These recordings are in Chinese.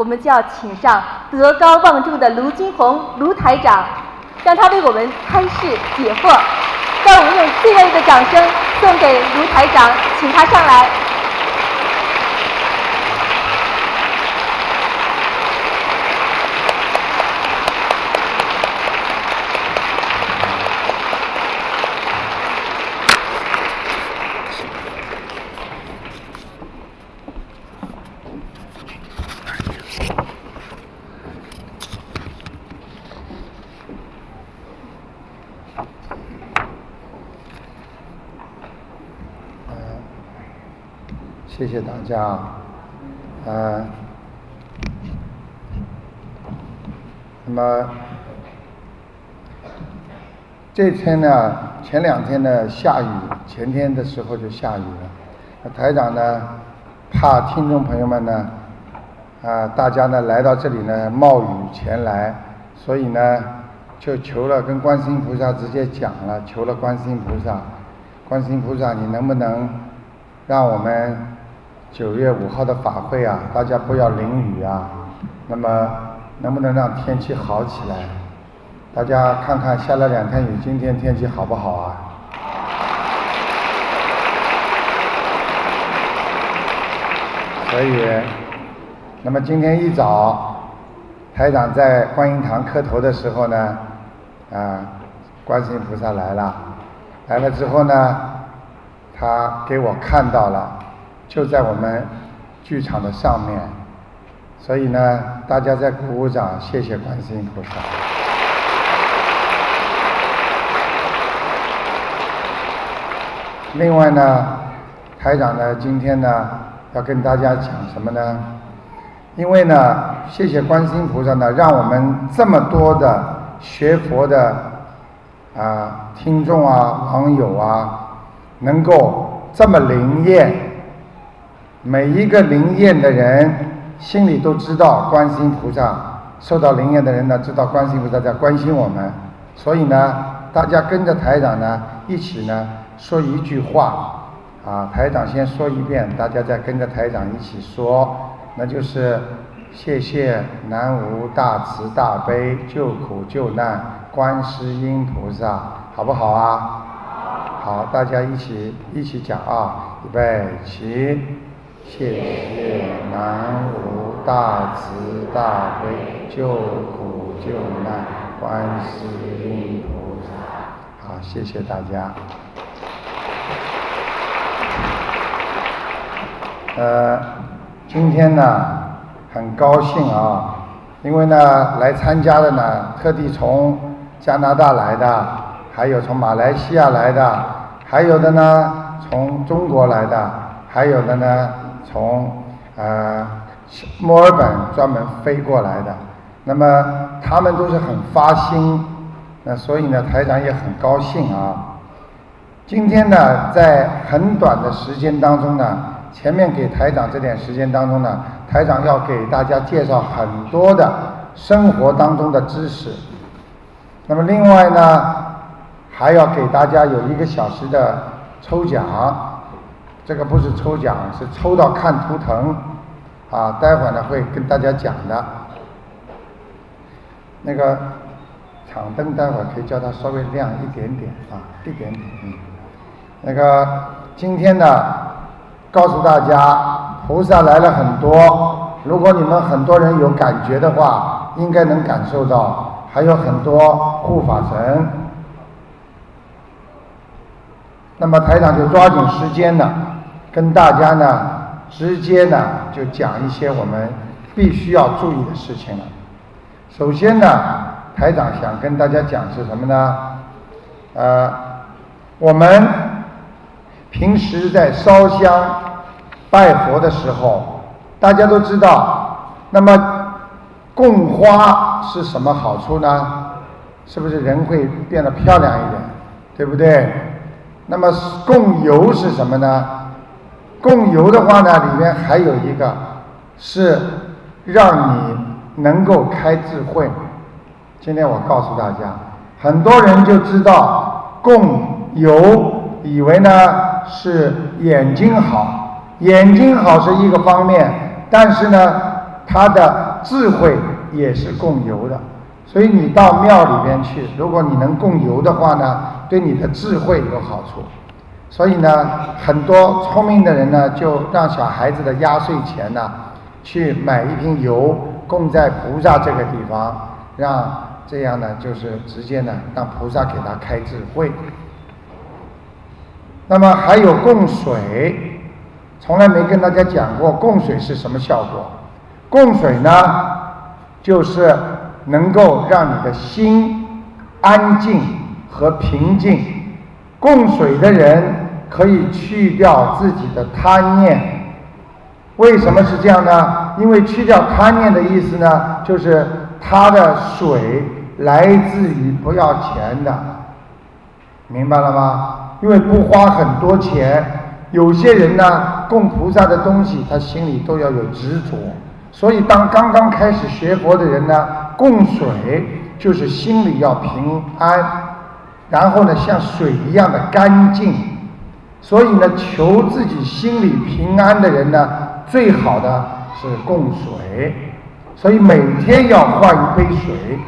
我们就要请上德高望重的卢金红卢台长，让他为我们开示解惑。让我们用最热烈的掌声送给卢台长，请他上来。谢谢大家，呃，那么这天呢，前两天呢下雨，前天的时候就下雨了。那台长呢，怕听众朋友们呢，啊，大家呢来到这里呢冒雨前来，所以呢就求了跟观世音菩萨直接讲了，求了观世音菩萨，观世音菩萨，你能不能让我们？九月五号的法会啊，大家不要淋雨啊。那么，能不能让天气好起来？大家看看下了两天雨，今天天气好不好啊？所以，那么今天一早，台长在观音堂磕头的时候呢，啊，观世音菩萨来了，来了之后呢，他给我看到了。就在我们剧场的上面，所以呢，大家在鼓鼓掌，谢谢观世音菩萨。另外呢，台长呢，今天呢，要跟大家讲什么呢？因为呢，谢谢观世音菩萨呢，让我们这么多的学佛的啊听众啊网友啊，能够这么灵验。每一个灵验的人心里都知道观世音菩萨受到灵验的人呢，知道观世音菩萨在关心我们，所以呢，大家跟着台长呢一起呢说一句话，啊，台长先说一遍，大家再跟着台长一起说，那就是谢谢南无大慈大悲救苦救难观世音菩萨，好不好啊？好，大家一起一起讲啊，预备起。谢谢南无大慈大悲救苦救难观世音菩萨。好，谢谢大家。呃，今天呢，很高兴啊，因为呢，来参加的呢，特地从加拿大来的，还有从马来西亚来的，还有的呢，从中国来的，还有的呢。从呃墨尔本专门飞过来的，那么他们都是很发心，那所以呢台长也很高兴啊。今天呢在很短的时间当中呢，前面给台长这点时间当中呢，台长要给大家介绍很多的生活当中的知识。那么另外呢，还要给大家有一个小时的抽奖。这个不是抽奖，是抽到看图腾，啊，待会儿呢会跟大家讲的。那个场灯待会儿可以叫它稍微亮一点点啊，一点点，嗯。那个今天呢，告诉大家，菩萨来了很多，如果你们很多人有感觉的话，应该能感受到，还有很多护法神。那么台长就抓紧时间呢。跟大家呢，直接呢就讲一些我们必须要注意的事情了。首先呢，台长想跟大家讲是什么呢？呃，我们平时在烧香拜佛的时候，大家都知道，那么供花是什么好处呢？是不是人会变得漂亮一点？对不对？那么供油是什么呢？供油的话呢，里面还有一个是让你能够开智慧。今天我告诉大家，很多人就知道供油，以为呢是眼睛好，眼睛好是一个方面，但是呢，它的智慧也是供油的。所以你到庙里边去，如果你能供油的话呢，对你的智慧有好处。所以呢，很多聪明的人呢，就让小孩子的压岁钱呢，去买一瓶油供在菩萨这个地方，让这样呢，就是直接呢，让菩萨给他开智慧。那么还有供水，从来没跟大家讲过供水是什么效果。供水呢，就是能够让你的心安静和平静。供水的人可以去掉自己的贪念。为什么是这样呢？因为去掉贪念的意思呢，就是他的水来自于不要钱的，明白了吗？因为不花很多钱，有些人呢供菩萨的东西，他心里都要有执着。所以，当刚刚开始学佛的人呢，供水就是心里要平安，然后呢像水一样的干净。所以呢，求自己心里平安的人呢，最好的是供水。所以每天要换一杯水。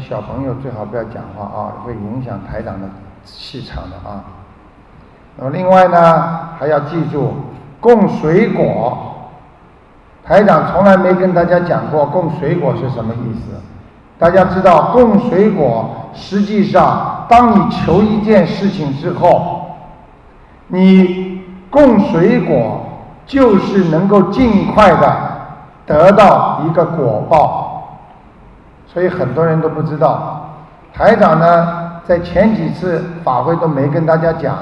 小朋友最好不要讲话啊，会影响台长的气场的啊。那么另外呢，还要记住供水果。台长从来没跟大家讲过供水果是什么意思。大家知道供水果，实际上当你求一件事情之后，你供水果就是能够尽快的得到一个果报。所以很多人都不知道，台长呢在前几次法会都没跟大家讲，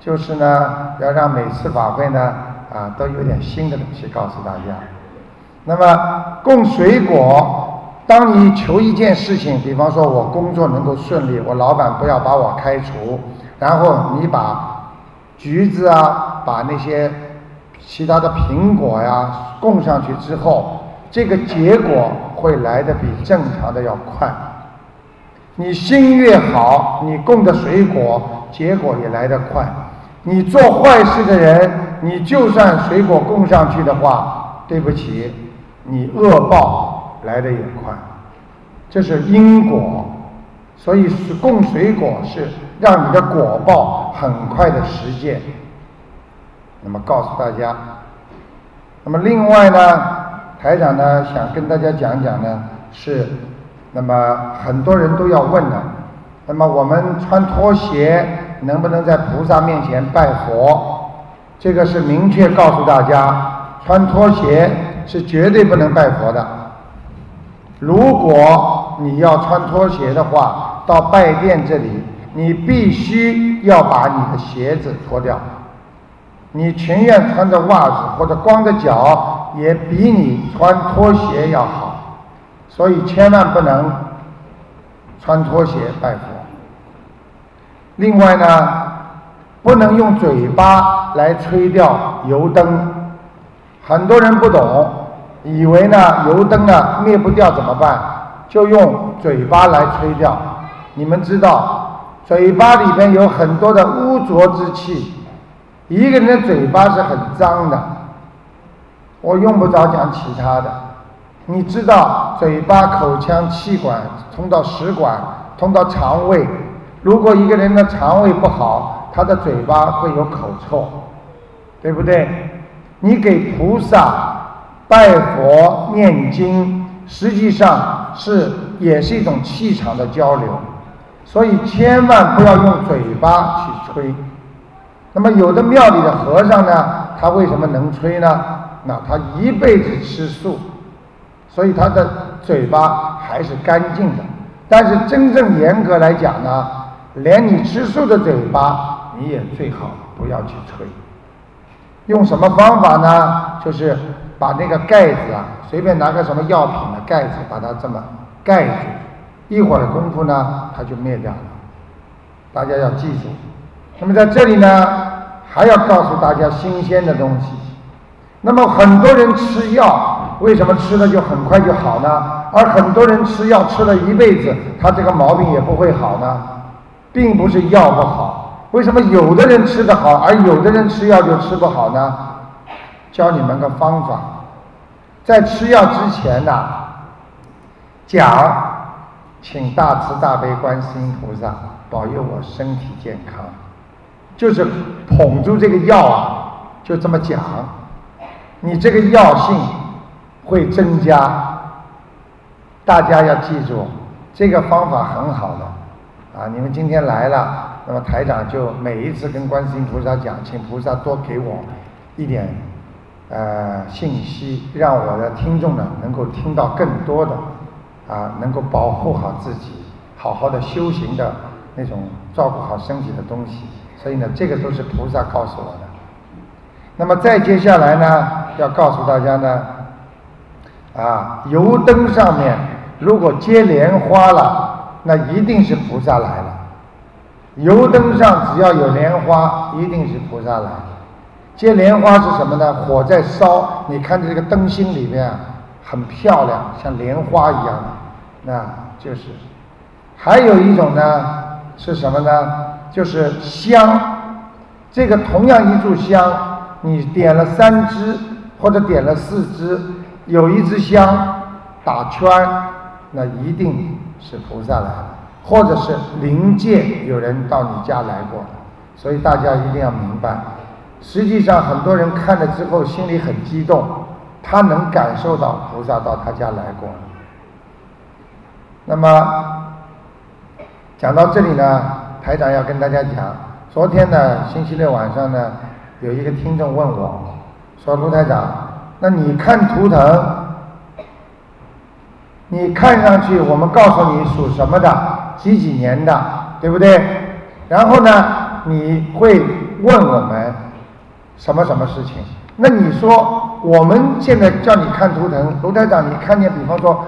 就是呢要让每次法会呢啊都有点新的东西告诉大家。那么供水果，当你求一件事情，比方说我工作能够顺利，我老板不要把我开除，然后你把橘子啊，把那些其他的苹果呀供上去之后，这个结果。会来的比正常的要快。你心越好，你供的水果结果也来得快。你做坏事的人，你就算水果供上去的话，对不起，你恶报来的也快。这是因果，所以是供水果是让你的果报很快的实现。那么告诉大家，那么另外呢？台长呢，想跟大家讲讲呢，是，那么很多人都要问的，那么我们穿拖鞋能不能在菩萨面前拜佛？这个是明确告诉大家，穿拖鞋是绝对不能拜佛的。如果你要穿拖鞋的话，到拜殿这里，你必须要把你的鞋子脱掉。你情愿穿着袜子或者光着脚。也比你穿拖鞋要好，所以千万不能穿拖鞋拜佛。另外呢，不能用嘴巴来吹掉油灯。很多人不懂，以为呢油灯呢灭不掉怎么办？就用嘴巴来吹掉。你们知道，嘴巴里边有很多的污浊之气，一个人的嘴巴是很脏的。我用不着讲其他的，你知道，嘴巴、口腔、气管通到食管，通到肠胃。如果一个人的肠胃不好，他的嘴巴会有口臭，对不对？你给菩萨拜佛念经，实际上是也是一种气场的交流，所以千万不要用嘴巴去吹。那么有的庙里的和尚呢，他为什么能吹呢？那他一辈子吃素，所以他的嘴巴还是干净的。但是真正严格来讲呢，连你吃素的嘴巴，你也最好不要去吹。用什么方法呢？就是把那个盖子啊，随便拿个什么药品的盖子，把它这么盖住，一会儿功夫呢，它就灭掉了。大家要记住。那么在这里呢，还要告诉大家新鲜的东西。那么很多人吃药，为什么吃了就很快就好呢？而很多人吃药吃了一辈子，他这个毛病也不会好呢？并不是药不好，为什么有的人吃得好，而有的人吃药就吃不好呢？教你们个方法，在吃药之前呐，讲，请大慈大悲观世音菩萨保佑我身体健康，就是捧住这个药啊，就这么讲，你这个药性会增加。大家要记住，这个方法很好的，啊，你们今天来了，那么台长就每一次跟观世音菩萨讲，请菩萨多给我一点呃信息，让我的听众呢能够听到更多的，啊，能够保护好自己，好好的修行的那种照顾好身体的东西。所以呢，这个都是菩萨告诉我的。那么再接下来呢，要告诉大家呢，啊，油灯上面。如果接莲花了，那一定是菩萨来了。油灯上只要有莲花，一定是菩萨来了。接莲花是什么呢？火在烧，你看这个灯芯里面很漂亮，像莲花一样的，那就是。还有一种呢，是什么呢？就是香。这个同样一炷香，你点了三支或者点了四支，有一支香打圈。那一定是菩萨来了，或者是灵界有人到你家来过，所以大家一定要明白。实际上，很多人看了之后心里很激动，他能感受到菩萨到他家来过。那么讲到这里呢，台长要跟大家讲，昨天呢，星期六晚上呢，有一个听众问我，说卢台长，那你看图腾？你看上去，我们告诉你属什么的，几几年的，对不对？然后呢，你会问我们什么什么事情？那你说，我们现在叫你看图腾，卢台长，你看见，比方说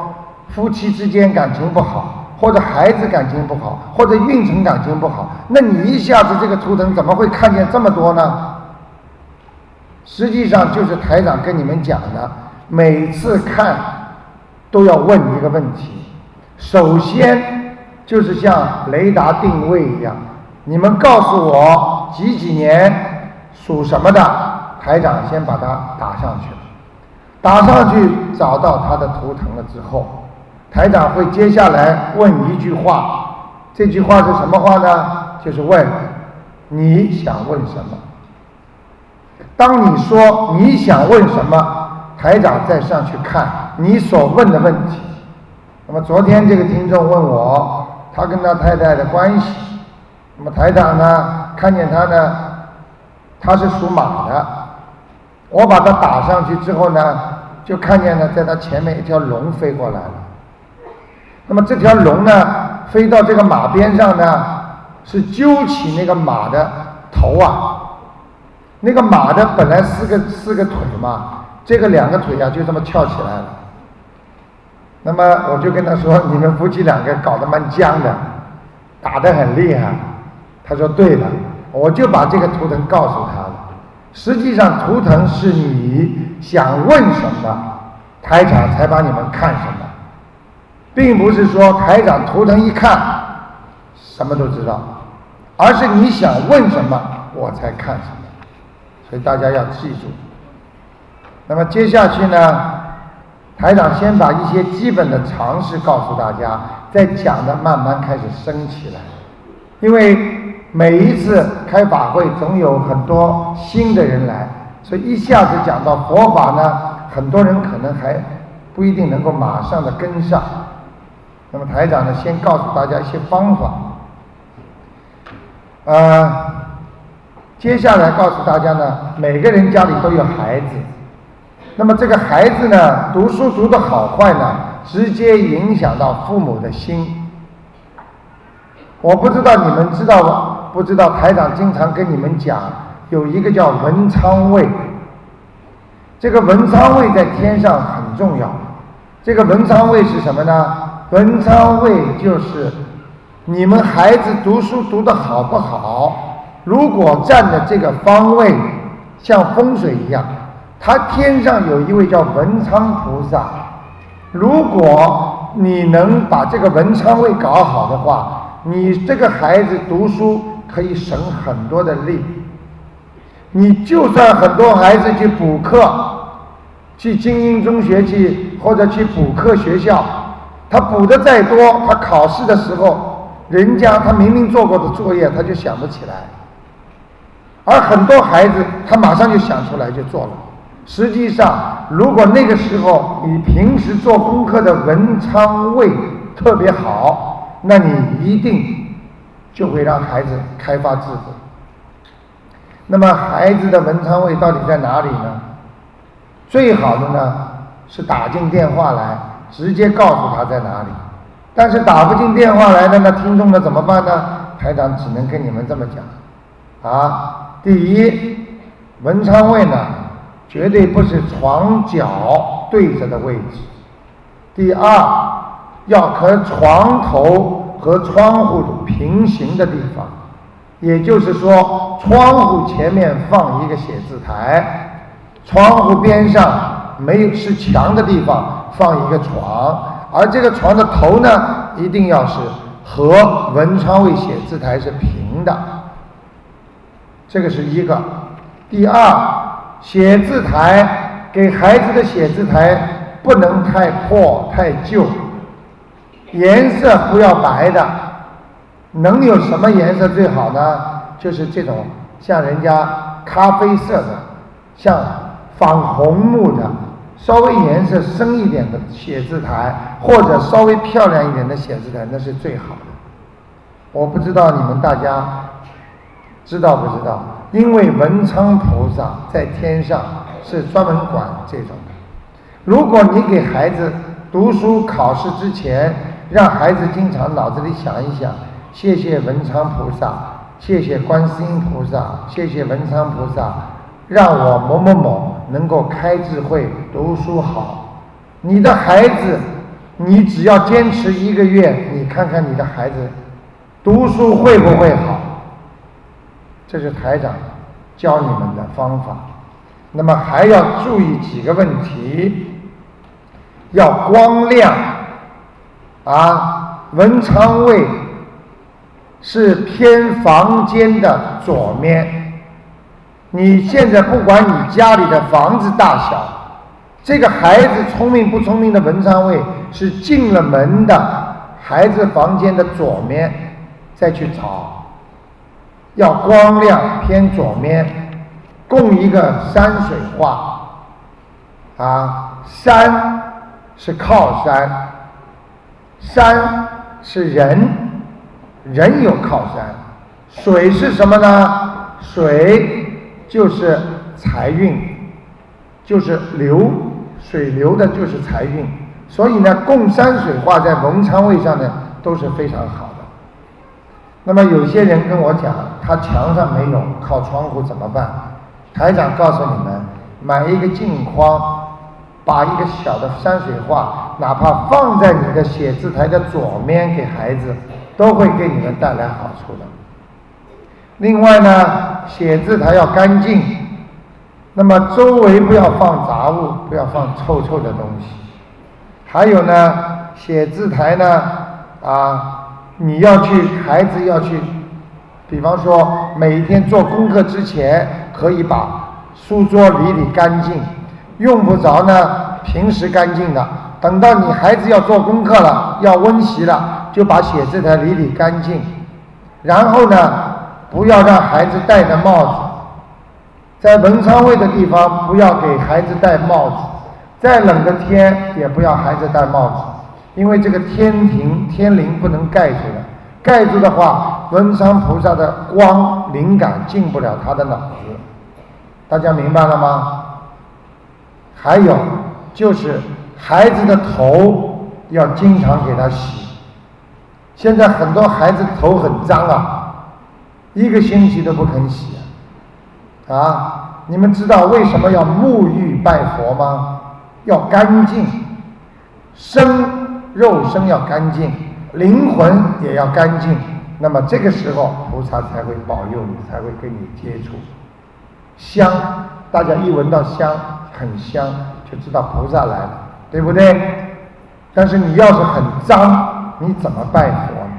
夫妻之间感情不好，或者孩子感情不好，或者运程感情不好，那你一下子这个图腾怎么会看见这么多呢？实际上就是台长跟你们讲的，每次看。都要问一个问题，首先就是像雷达定位一样，你们告诉我几几年属什么的，台长先把它打上去，打上去找到他的图腾了之后，台长会接下来问一句话，这句话是什么话呢？就是问你想问什么。当你说你想问什么，台长再上去看。你所问的问题，那么昨天这个听众问我，他跟他太太的关系，那么台长呢看见他呢，他是属马的，我把他打上去之后呢，就看见呢在他前面一条龙飞过来了，那么这条龙呢飞到这个马边上呢，是揪起那个马的头啊，那个马的本来四个四个腿嘛，这个两个腿啊就这么翘起来了。那么我就跟他说：“ 你们夫妻两个搞得蛮僵的，打得很厉害。”他说：“对了。”我就把这个图腾告诉他了。实际上，图腾是你想问什么，台长才把你们看什么，并不是说台长图腾一看什么都知道，而是你想问什么，我才看什么。所以大家要记住。那么接下去呢？台长先把一些基本的常识告诉大家，再讲的慢慢开始升起来。因为每一次开法会，总有很多新的人来，所以一下子讲到佛法呢，很多人可能还不一定能够马上的跟上。那么台长呢，先告诉大家一些方法。呃，接下来告诉大家呢，每个人家里都有孩子。那么这个孩子呢，读书读的好坏呢，直接影响到父母的心。我不知道你们知道不知道？台长经常跟你们讲，有一个叫文昌位。这个文昌位在天上很重要。这个文昌位是什么呢？文昌位就是你们孩子读书读得好不好，如果站的这个方位像风水一样。他天上有一位叫文昌菩萨，如果你能把这个文昌位搞好的话，你这个孩子读书可以省很多的力。你就算很多孩子去补课，去精英中学去，或者去补课学校，他补的再多，他考试的时候，人家他明明做过的作业，他就想不起来。而很多孩子，他马上就想出来就做了。实际上，如果那个时候你平时做功课的文昌位特别好，那你一定就会让孩子开发智慧。那么，孩子的文昌位到底在哪里呢？最好的呢是打进电话来，直接告诉他在哪里。但是打不进电话来的那听众呢怎么办呢？台长只能跟你们这么讲啊。第一，文昌位呢。绝对不是床脚对着的位置。第二，要和床头和窗户平行的地方，也就是说，窗户前面放一个写字台，窗户边上没有是墙的地方放一个床，而这个床的头呢，一定要是和文昌位写字台是平的。这个是一个。第二。写字台给孩子的写字台不能太破太旧，颜色不要白的，能有什么颜色最好呢？就是这种像人家咖啡色的，像仿红木的，稍微颜色深一点的写字台，或者稍微漂亮一点的写字台，那是最好的。我不知道你们大家知道不知道？因为文昌菩萨在天上是专门管这种的。如果你给孩子读书考试之前，让孩子经常脑子里想一想：谢谢文昌菩萨，谢谢观世音菩萨，谢谢文昌菩萨，让我某某某能够开智慧、读书好。你的孩子，你只要坚持一个月，你看看你的孩子读书会不会好？这是台长教你们的方法，那么还要注意几个问题，要光亮啊，文昌位是偏房间的左面。你现在不管你家里的房子大小，这个孩子聪明不聪明的文昌位是进了门的孩子房间的左面，再去找。要光亮偏左面，供一个山水画。啊，山是靠山，山是人，人有靠山。水是什么呢？水就是财运，就是流，水流的就是财运。所以呢，供山水画在文昌位上呢都是非常好的。那么有些人跟我讲，他墙上没有靠窗户怎么办？台长告诉你们，买一个镜框，把一个小的山水画，哪怕放在你的写字台的左面给孩子，都会给你们带来好处的。另外呢，写字台要干净，那么周围不要放杂物，不要放臭臭的东西。还有呢，写字台呢，啊。你要去，孩子要去，比方说每天做功课之前，可以把书桌理理干净，用不着呢，平时干净的。等到你孩子要做功课了，要温习了，就把写字台理理干净。然后呢，不要让孩子戴着帽子，在文昌位的地方不要给孩子戴帽子，再冷的天也不要孩子戴帽子。因为这个天庭天灵不能盖住的，盖住的话，文昌菩萨的光灵感进不了他的脑子。大家明白了吗？还有就是孩子的头要经常给他洗。现在很多孩子头很脏啊，一个星期都不肯洗啊！啊你们知道为什么要沐浴拜佛吗？要干净，身。肉身要干净，灵魂也要干净，那么这个时候菩萨才会保佑你，才会跟你接触。香，大家一闻到香很香，就知道菩萨来了，对不对？但是你要是很脏，你怎么拜佛呢？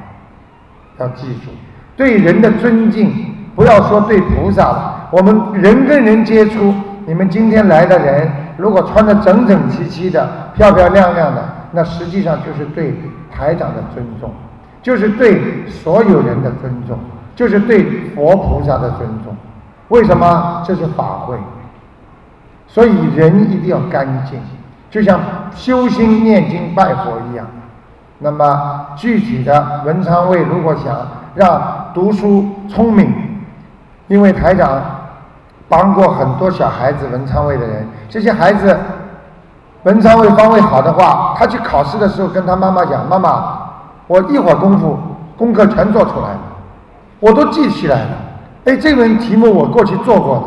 要记住，对人的尊敬，不要说对菩萨了，我们人跟人接触，你们今天来的人，如果穿的整整齐齐的、漂漂亮亮的，那实际上就是对台长的尊重，就是对所有人的尊重，就是对佛菩萨的尊重。为什么？这是法会，所以人一定要干净，就像修心、念经、拜佛一样。那么具体的文昌位，如果想让读书聪明，因为台长帮过很多小孩子文昌位的人，这些孩子文昌位方位好的话，他去考试的时候跟他妈妈讲：“妈妈，我一会儿功夫功课全做出来了，我都记起来了。哎，这门题目我过去做过的。”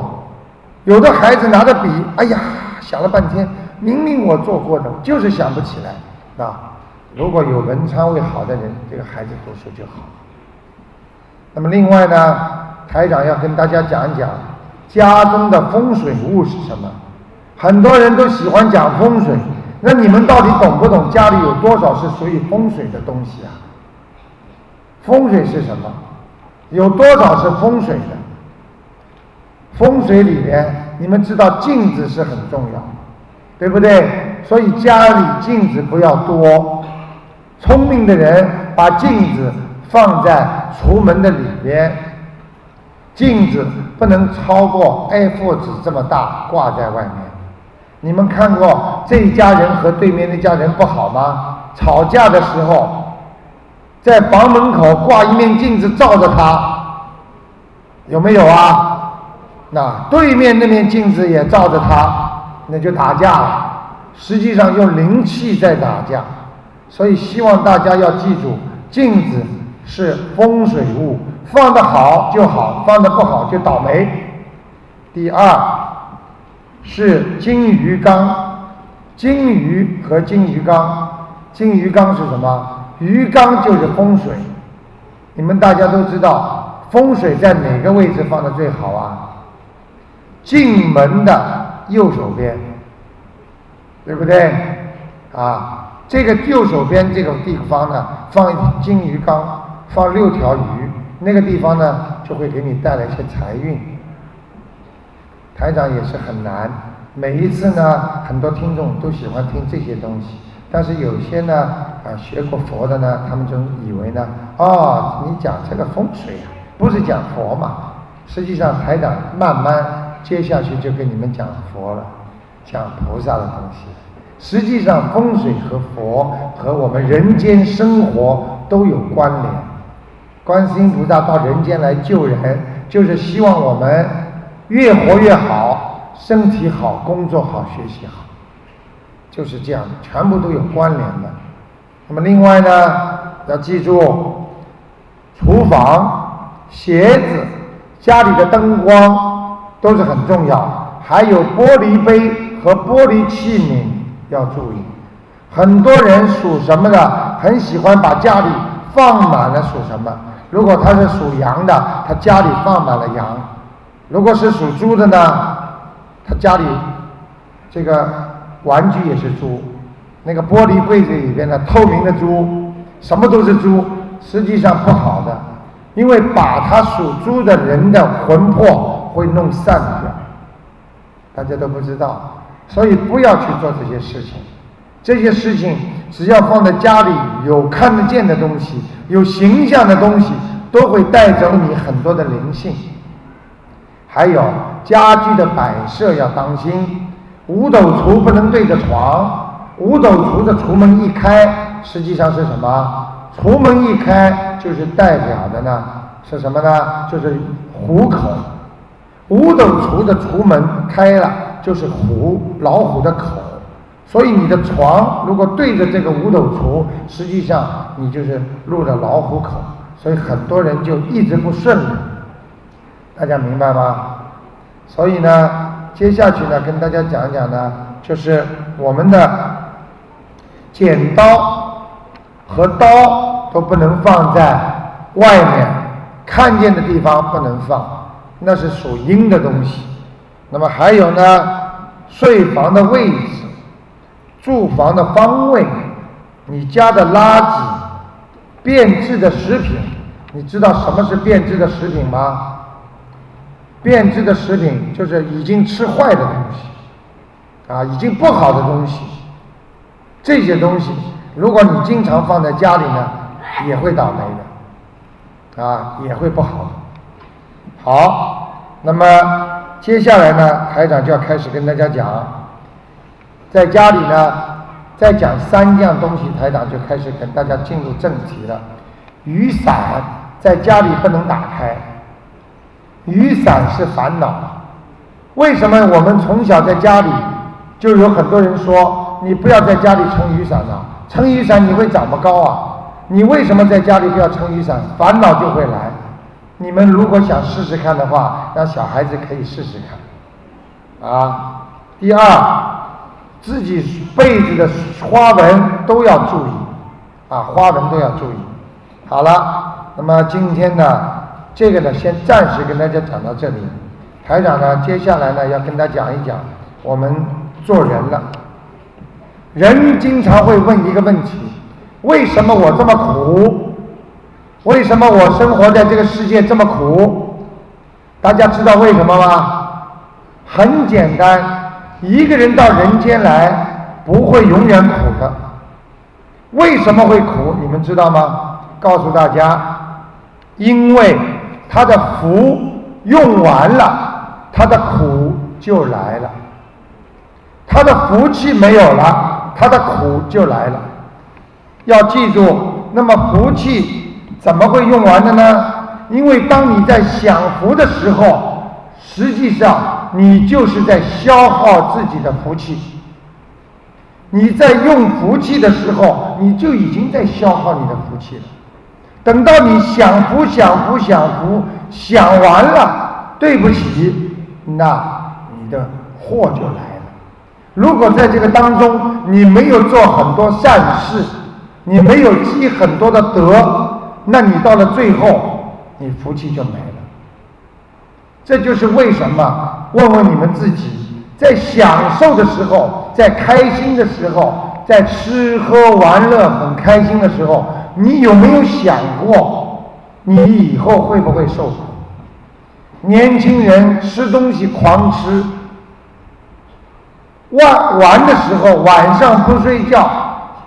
有的孩子拿着笔，哎呀，想了半天，明明我做过的，就是想不起来啊。如果有文昌位好的人，这个孩子读书就好。那么另外呢，台长要跟大家讲一讲家中的风水物是什么。很多人都喜欢讲风水，那你们到底懂不懂？家里有多少是属于风水的东西啊？风水是什么？有多少是风水的？风水里面，你们知道镜子是很重要，对不对？所以家里镜子不要多。聪明的人把镜子放在橱门的里边，镜子不能超过 A4 纸这么大，挂在外面。你们看过这一家人和对面那家人不好吗？吵架的时候，在房门口挂一面镜子照着他，有没有啊？那对面那面镜子也照着他，那就打架了。实际上用灵气在打架。所以希望大家要记住，镜子是风水物，放得好就好，放得不好就倒霉。第二是金鱼缸，金鱼和金鱼缸，金鱼缸是什么？鱼缸就是风水。你们大家都知道，风水在哪个位置放的最好啊？进门的右手边，对不对？啊。这个右手边这个地方呢，放金鱼缸，放六条鱼，那个地方呢就会给你带来一些财运。台长也是很难，每一次呢，很多听众都喜欢听这些东西，但是有些呢，啊，学过佛的呢，他们就以为呢，哦，你讲这个风水啊，不是讲佛嘛？实际上，台长慢慢接下去就跟你们讲佛了，讲菩萨的东西。实际上，风水和佛和我们人间生活都有关联。观世音菩萨到人间来救人，就是希望我们越活越好，身体好，工作好，学习好，就是这样，全部都有关联的。那么另外呢，要记住，厨房、鞋子、家里的灯光都是很重要，还有玻璃杯和玻璃器皿。要注意，很多人属什么的，很喜欢把家里放满了属什么。如果他是属羊的，他家里放满了羊；如果是属猪的呢，他家里这个玩具也是猪。那个玻璃柜子里边的透明的猪，什么都是猪，实际上不好的，因为把他属猪的人的魂魄会弄散掉，大家都不知道。所以不要去做这些事情，这些事情只要放在家里有看得见的东西、有形象的东西，都会带走你很多的灵性。还有家具的摆设要当心，五斗橱不能对着床，五斗橱的橱门一开，实际上是什么？橱门一开就是代表的呢？是什么呢？就是虎口。五斗橱的橱门开了。就是虎老虎的口，所以你的床如果对着这个五斗橱，实际上你就是入了老虎口，所以很多人就一直不顺利。大家明白吗？所以呢，接下去呢，跟大家讲讲呢，就是我们的剪刀和刀都不能放在外面看见的地方不能放，那是属阴的东西。那么还有呢，睡房的位置、住房的方位、你家的垃圾、变质的食品，你知道什么是变质的食品吗？变质的食品就是已经吃坏的东西，啊，已经不好的东西。这些东西，如果你经常放在家里呢，也会倒霉的，啊，也会不好。好，那么接下来呢，台长就要开始跟大家讲，在家里呢，再讲三样东西，台长就开始跟大家进入正题了。雨伞在家里不能打开，雨伞是烦恼。为什么我们从小在家里就有很多人说，你不要在家里撑雨伞了，撑雨伞你会长不高啊？你为什么在家里不要撑雨伞？烦恼就会来。你们如果想试试看的话，让小孩子可以试试看。啊，第二，自己被子的花纹都要注意，啊，花纹都要注意。好了，那么今天呢，这个呢，先暂时跟大家讲到这里。台长呢，接下来呢，要跟大家讲一讲我们做人了。人经常会问一个问题：为什么我这么苦？为什么我生活在这个世界这么苦？大家知道为什么吗？很简单，一个人到人间来不会永远苦的。为什么会苦？你们知道吗？告诉大家，因为他的福用完了，他的苦就来了。他的福气没有了，他的苦就来了。要记住，那么福气。怎么会用完的呢？因为当你在享福的时候，实际上你就是在消耗自己的福气。你在用福气的时候，你就已经在消耗你的福气了。等到你享福、享福、享福，享完了，对不起，那你的祸就来了。如果在这个当中你没有做很多善事，你没有积很多的德。那你到了最后，你福气就没了。这就是为什么？问问你们自己，在享受的时候，在开心的时候，在吃喝玩乐很开心的时候，你有没有想过，你以后会不会受苦？年轻人吃东西狂吃，玩玩的时候晚上不睡觉，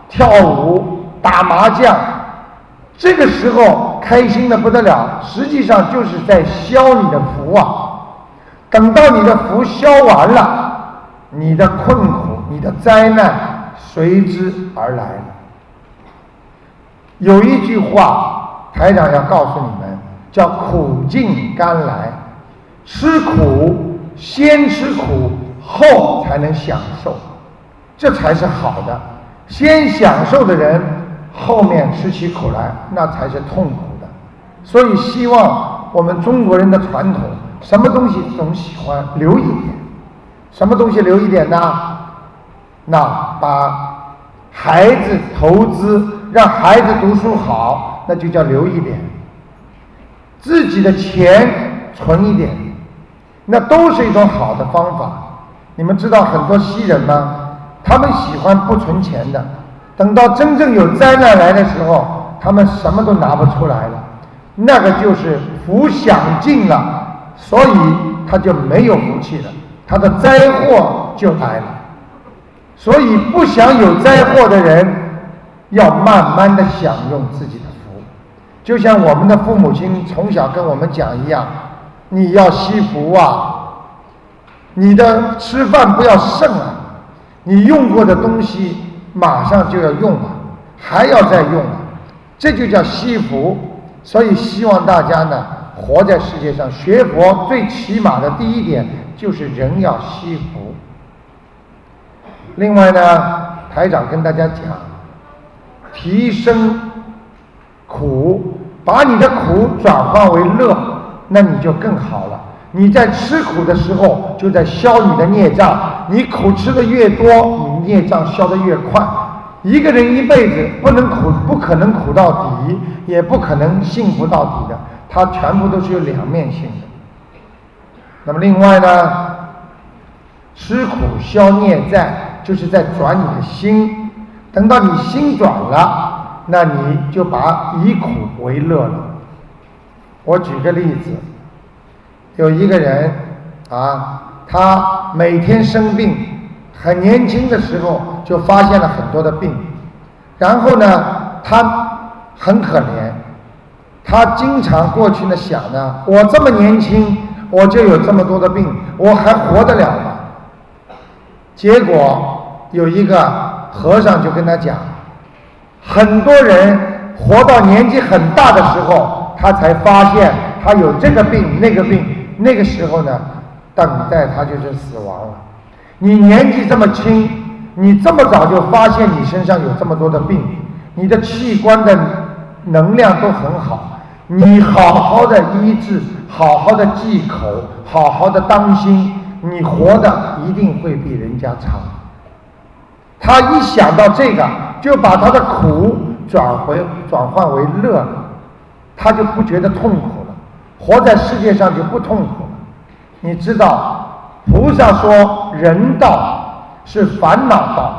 跳舞打麻将。这个时候开心的不得了，实际上就是在消你的福啊！等到你的福消完了，你的困苦、你的灾难随之而来。有一句话，台长要告诉你们，叫“苦尽甘来”，吃苦先吃苦，后才能享受，这才是好的。先享受的人。后面吃起苦来，那才是痛苦的。所以希望我们中国人的传统，什么东西总喜欢留一点。什么东西留一点呢？那把孩子投资，让孩子读书好，那就叫留一点。自己的钱存一点，那都是一种好的方法。你们知道很多西人吗？他们喜欢不存钱的。等到真正有灾难来的时候，他们什么都拿不出来了，那个就是福享尽了，所以他就没有福气了，他的灾祸就来了。所以不想有灾祸的人，要慢慢的享用自己的福，就像我们的父母亲从小跟我们讲一样，你要惜福啊，你的吃饭不要剩啊，你用过的东西。马上就要用了，还要再用了，这就叫惜福。所以希望大家呢，活在世界上学佛，最起码的第一点就是人要惜福。另外呢，台长跟大家讲，提升苦，把你的苦转化为乐，那你就更好了。你在吃苦的时候，就在消你的孽障。你苦吃的越多，孽障消的越快。一个人一辈子不能苦，不可能苦到底，也不可能幸福到底的。它全部都是有两面性的。那么另外呢，吃苦消孽债，就是在转你的心。等到你心转了，那你就把以苦为乐了。我举个例子。有一个人啊，他每天生病，很年轻的时候就发现了很多的病，然后呢，他很可怜，他经常过去呢想呢，我这么年轻，我就有这么多的病，我还活得了吗？结果有一个和尚就跟他讲，很多人活到年纪很大的时候，他才发现他有这个病那个病，那个时候呢，等待他就是死亡了。你年纪这么轻，你这么早就发现你身上有这么多的病，你的器官的能量都很好，你好好的医治，好好的忌口，好好的当心。你活的一定会比人家长。他一想到这个，就把他的苦转回转换为乐，他就不觉得痛苦了，活在世界上就不痛苦了。你知道，菩萨说人道是烦恼道。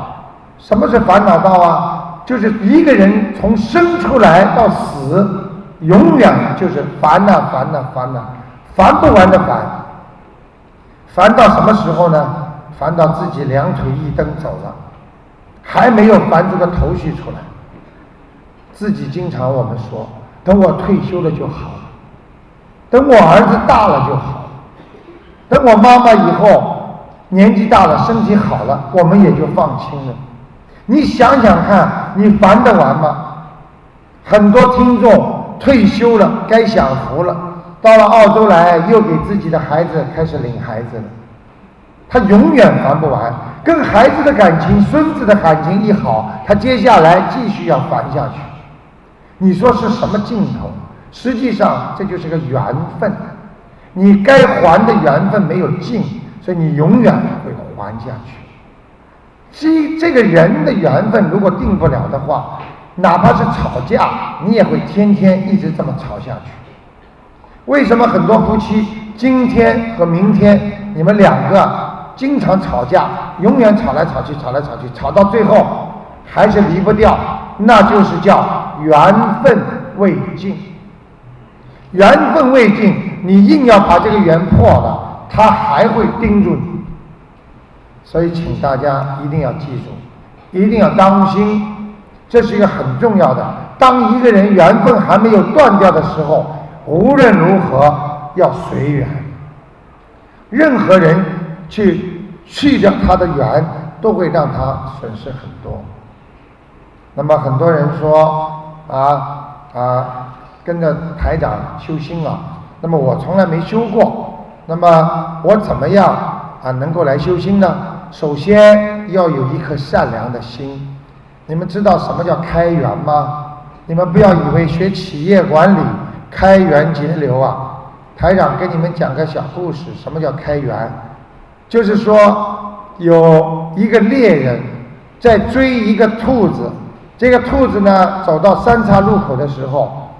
什么是烦恼道啊？就是一个人从生出来到死，永远就是烦恼、烦恼、烦恼，烦不完的烦。烦到什么时候呢？烦到自己两腿一蹬走了，还没有烦出个头绪出来。自己经常我们说，等我退休了就好，等我儿子大了就好，等我妈妈以后年纪大了身体好了，我们也就放心了。你想想看，你烦得完吗？很多听众退休了，该享福了。到了澳洲来，又给自己的孩子开始领孩子了。他永远烦不完，跟孩子的感情、孙子的感情一好，他接下来继续要烦下去。你说是什么尽头？实际上这就是个缘分。你该还的缘分没有尽，所以你永远会还下去。这这个人的缘分如果定不了的话，哪怕是吵架，你也会天天一直这么吵下去。为什么很多夫妻今天和明天你们两个经常吵架，永远吵来吵去，吵来吵去，吵到最后还是离不掉？那就是叫缘分未尽。缘分未尽，你硬要把这个缘破了，他还会盯住你。所以，请大家一定要记住，一定要当心，这是一个很重要的。当一个人缘分还没有断掉的时候。无论如何要随缘，任何人去去掉他的缘，都会让他损失很多。那么很多人说啊啊，跟着台长修心啊，那么我从来没修过，那么我怎么样啊能够来修心呢？首先要有一颗善良的心。你们知道什么叫开源吗？你们不要以为学企业管理。开源节流啊！台长给你们讲个小故事。什么叫开源？就是说有一个猎人在追一个兔子，这个兔子呢走到三岔路口的时候，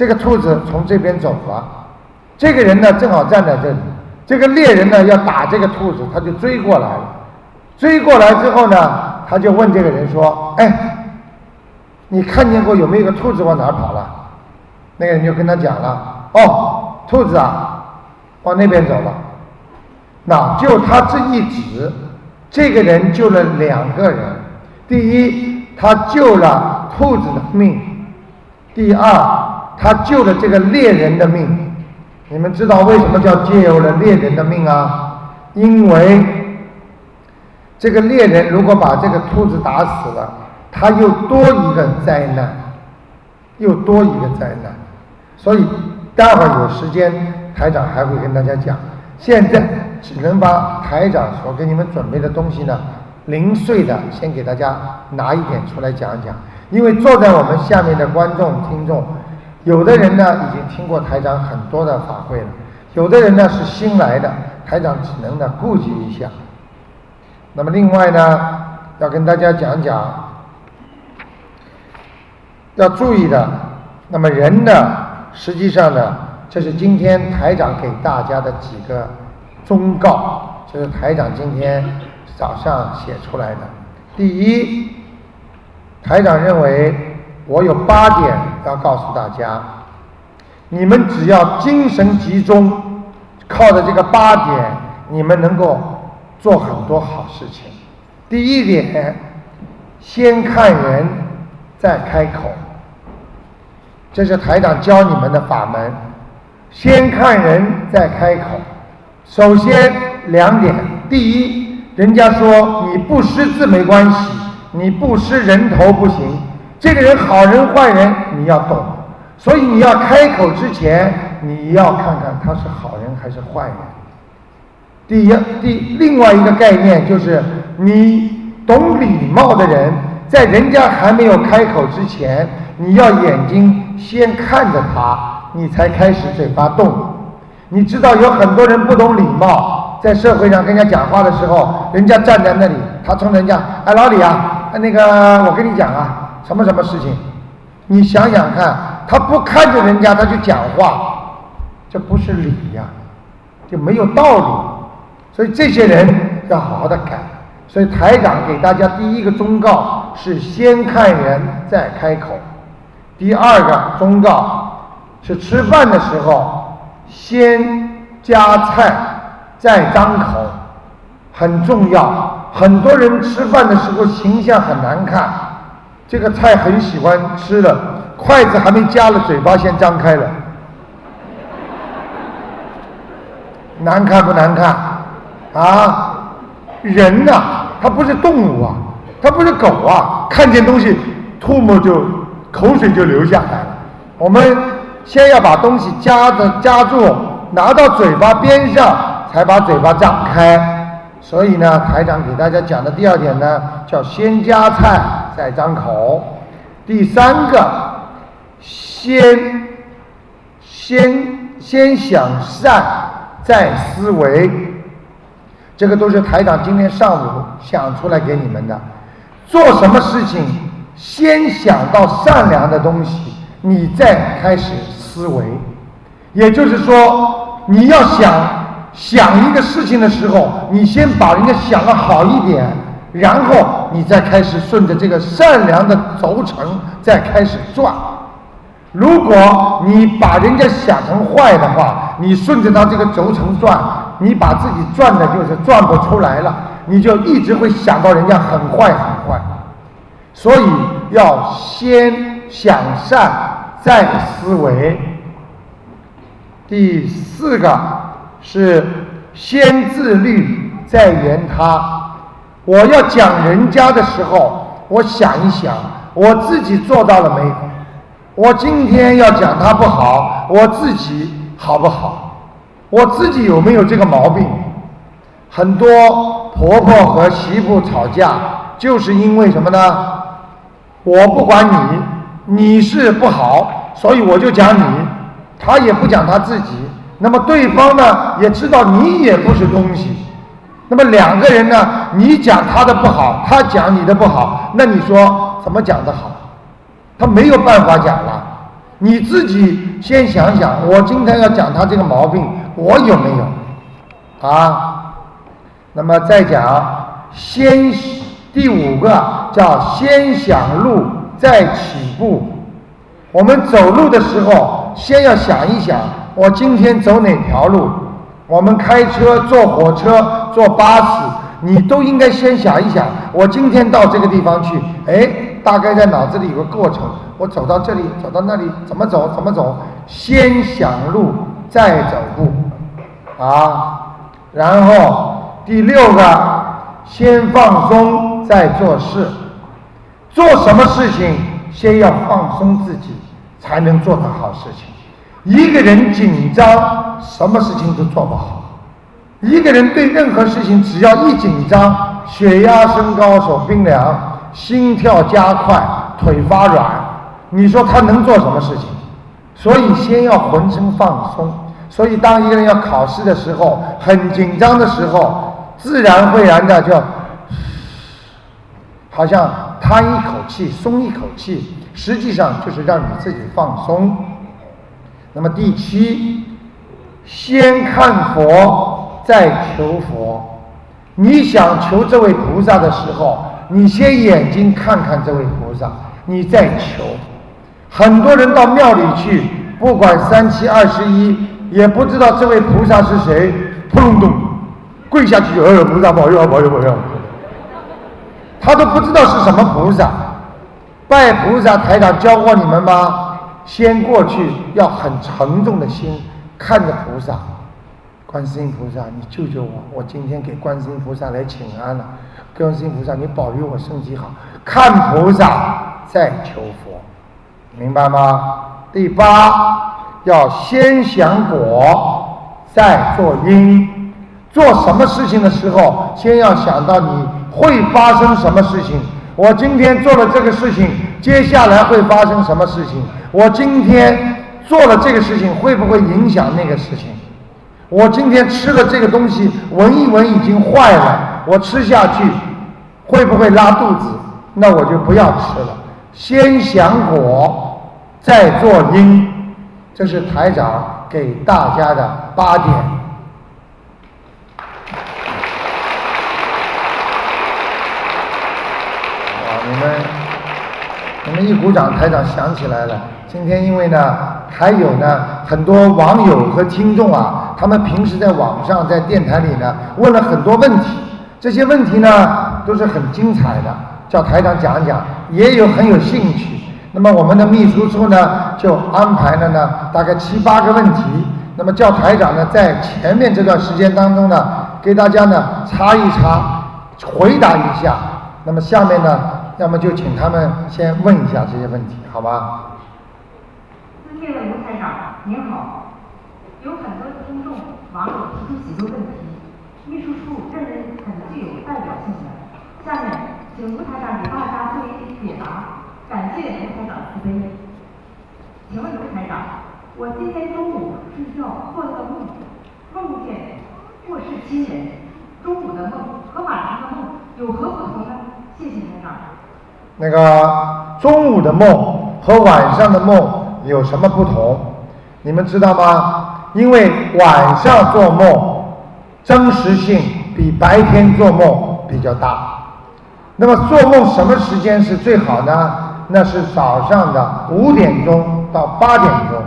这个兔子从这边走了，这个人呢正好站在这里，这个猎人呢要打这个兔子，他就追过来了。追过来之后呢，他就问这个人说：“哎，你看见过有没有个兔子往哪跑了？”那个人就跟他讲了：“哦，兔子啊，往那边走了。那就他这一指，这个人救了两个人。第一，他救了兔子的命；第二，他救了这个猎人的命。你们知道为什么叫救了猎人的命啊？因为这个猎人如果把这个兔子打死了，他又多一个灾难，又多一个灾难。”所以，待会儿有时间，台长还会跟大家讲。现在只能把台长所给你们准备的东西呢，零碎的先给大家拿一点出来讲一讲。因为坐在我们下面的观众听众，有的人呢已经听过台长很多的法会了，有的人呢是新来的，台长只能呢顾及一下。那么另外呢，要跟大家讲讲要注意的，那么人呢。实际上呢，这是今天台长给大家的几个忠告，这是台长今天早上写出来的。第一，台长认为我有八点要告诉大家，你们只要精神集中，靠着这个八点，你们能够做很多好事情。第一点，先看人，再开口。这是台长教你们的法门，先看人，再开口。首先两点，第一，人家说你不识字没关系，你不识人头不行。这个人好人坏人你要懂，所以你要开口之前，你要看看他是好人还是坏人。第一，第另外一个概念就是你懂礼貌的人，在人家还没有开口之前，你要眼睛先看着他，你才开始嘴巴动。你知道有很多人不懂礼貌，在社会上跟人家讲话的时候，人家站在那里，他冲人家，哎，老李啊，那个我跟你讲啊，什么什么事情？你想想看，他不看着人家他就讲话，这不是礼呀，就没有道理。所以这些人要好好的改。所以台长给大家第一个忠告是先看人再开口，第二个忠告是吃饭的时候。先夹菜，再张口，很重要。很多人吃饭的时候形象很难看，这个菜很喜欢吃的，筷子还没夹了，嘴巴先张开了，难看不难看？啊，人呐，他不是动物啊，他不是狗啊，看见东西唾沫就口水就流下来。我们。先要把东西夹着夹住，拿到嘴巴边上，才把嘴巴张开。所以呢，台长给大家讲的第二点呢，叫先夹菜再张口。第三个，先先先想善再思维，这个都是台长今天上午想出来给你们的。做什么事情，先想到善良的东西，你再开始。思维，也就是说，你要想想一个事情的时候，你先把人家想的好一点，然后你再开始顺着这个善良的轴承再开始转。如果你把人家想成坏的话，你顺着他这个轴承转，你把自己转的就是转不出来了，你就一直会想到人家很坏很坏。所以要先想善。再思维，第四个是先自律再圆他。我要讲人家的时候，我想一想，我自己做到了没？我今天要讲他不好，我自己好不好？我自己有没有这个毛病？很多婆婆和媳妇吵架，就是因为什么呢？我不管你。你是不好，所以我就讲你，他也不讲他自己。那么对方呢，也知道你也不是东西。那么两个人呢，你讲他的不好，他讲你的不好，那你说怎么讲的好？他没有办法讲了。你自己先想想，我今天要讲他这个毛病，我有没有？啊？那么再讲，先第五个叫先想路。再起步，我们走路的时候，先要想一想，我今天走哪条路？我们开车、坐火车、坐巴士，你都应该先想一想，我今天到这个地方去，哎，大概在脑子里有个过程，我走到这里，走到那里，怎么走？怎么走？先想路，再走步，啊，然后第六个，先放松，再做事。做什么事情，先要放松自己，才能做的好事情。一个人紧张，什么事情都做不好。一个人对任何事情，只要一紧张，血压升高，手冰凉，心跳加快，腿发软，你说他能做什么事情？所以先要浑身放松。所以当一个人要考试的时候，很紧张的时候，自然而然的就，好像。叹一口气，松一口气，实际上就是让你自己放松。那么第七，先看佛，再求佛。你想求这位菩萨的时候，你先眼睛看看这位菩萨，你再求。很多人到庙里去，不管三七二十一，也不知道这位菩萨是谁，扑隆咚，跪下去，哎呦，菩萨保佑，保佑，保佑，他都不知道是什么菩萨。拜菩萨，台长教过你们吗？先过去要很沉重的心，看着菩萨，观世音菩萨，你救救我！我今天给观世音菩萨来请安了，观世音菩萨，你保佑我身体好。看菩萨再求佛，明白吗？第八，要先想果，再做因。做什么事情的时候，先要想到你会发生什么事情。我今天做了这个事情，接下来会发生什么事情？我今天做了这个事情，会不会影响那个事情？我今天吃了这个东西，闻一闻已经坏了，我吃下去会不会拉肚子？那我就不要吃了。先想果，再做因，这是台长给大家的八点。你们，你们一鼓掌，台长想起来了。今天因为呢，还有呢很多网友和听众啊，他们平时在网上、在电台里呢问了很多问题，这些问题呢都是很精彩的，叫台长讲讲，也有很有兴趣。那么我们的秘书处呢就安排了呢大概七八个问题，那么叫台长呢在前面这段时间当中呢给大家呢擦一擦，回答一下。那么下面呢？要么就请他们先问一下这些问题，好吧？尊敬的卢台长，您好。有很多听众、网友提出许多问题，秘书处认为很具有代表性的。下面请卢台长给大家做一解答，感谢卢台长慈悲。请问卢台长，我今天中午睡觉做了个梦，梦见过世亲人，中午的梦和晚上的梦有何不同呢？谢谢台长。那个中午的梦和晚上的梦有什么不同？你们知道吗？因为晚上做梦真实性比白天做梦比较大。那么做梦什么时间是最好呢？那是早上的五点钟到八点钟。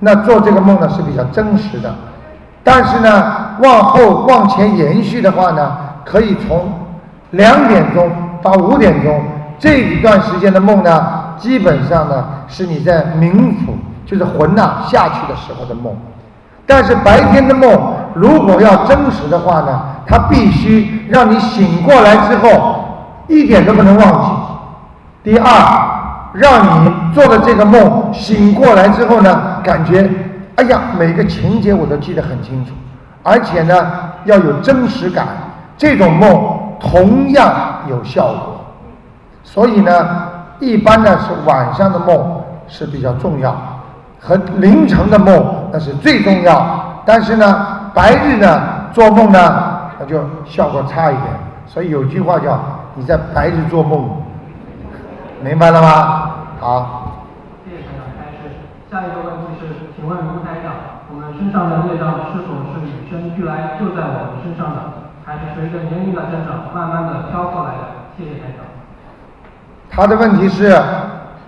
那做这个梦呢是比较真实的。但是呢，往后往前延续的话呢，可以从两点钟到五点钟。这一段时间的梦呢，基本上呢是你在冥府，就是魂呐下去的时候的梦。但是白天的梦，如果要真实的话呢，它必须让你醒过来之后一点都不能忘记。第二，让你做的这个梦醒过来之后呢，感觉哎呀，每个情节我都记得很清楚，而且呢要有真实感，这种梦同样有效果。所以呢，一般呢是晚上的梦是比较重要，和凌晨的梦那是最重要。但是呢，白日呢做梦呢，那就效果差一点。所以有句话叫“你在白日做梦”，明白了吗？好。谢谢台长开始。下一个问题是，请问卢台长，我们身上的业障是否是与生俱来就在我们身上的，还是随着年龄的增长慢慢的飘过来的？谢谢台长。他的问题是：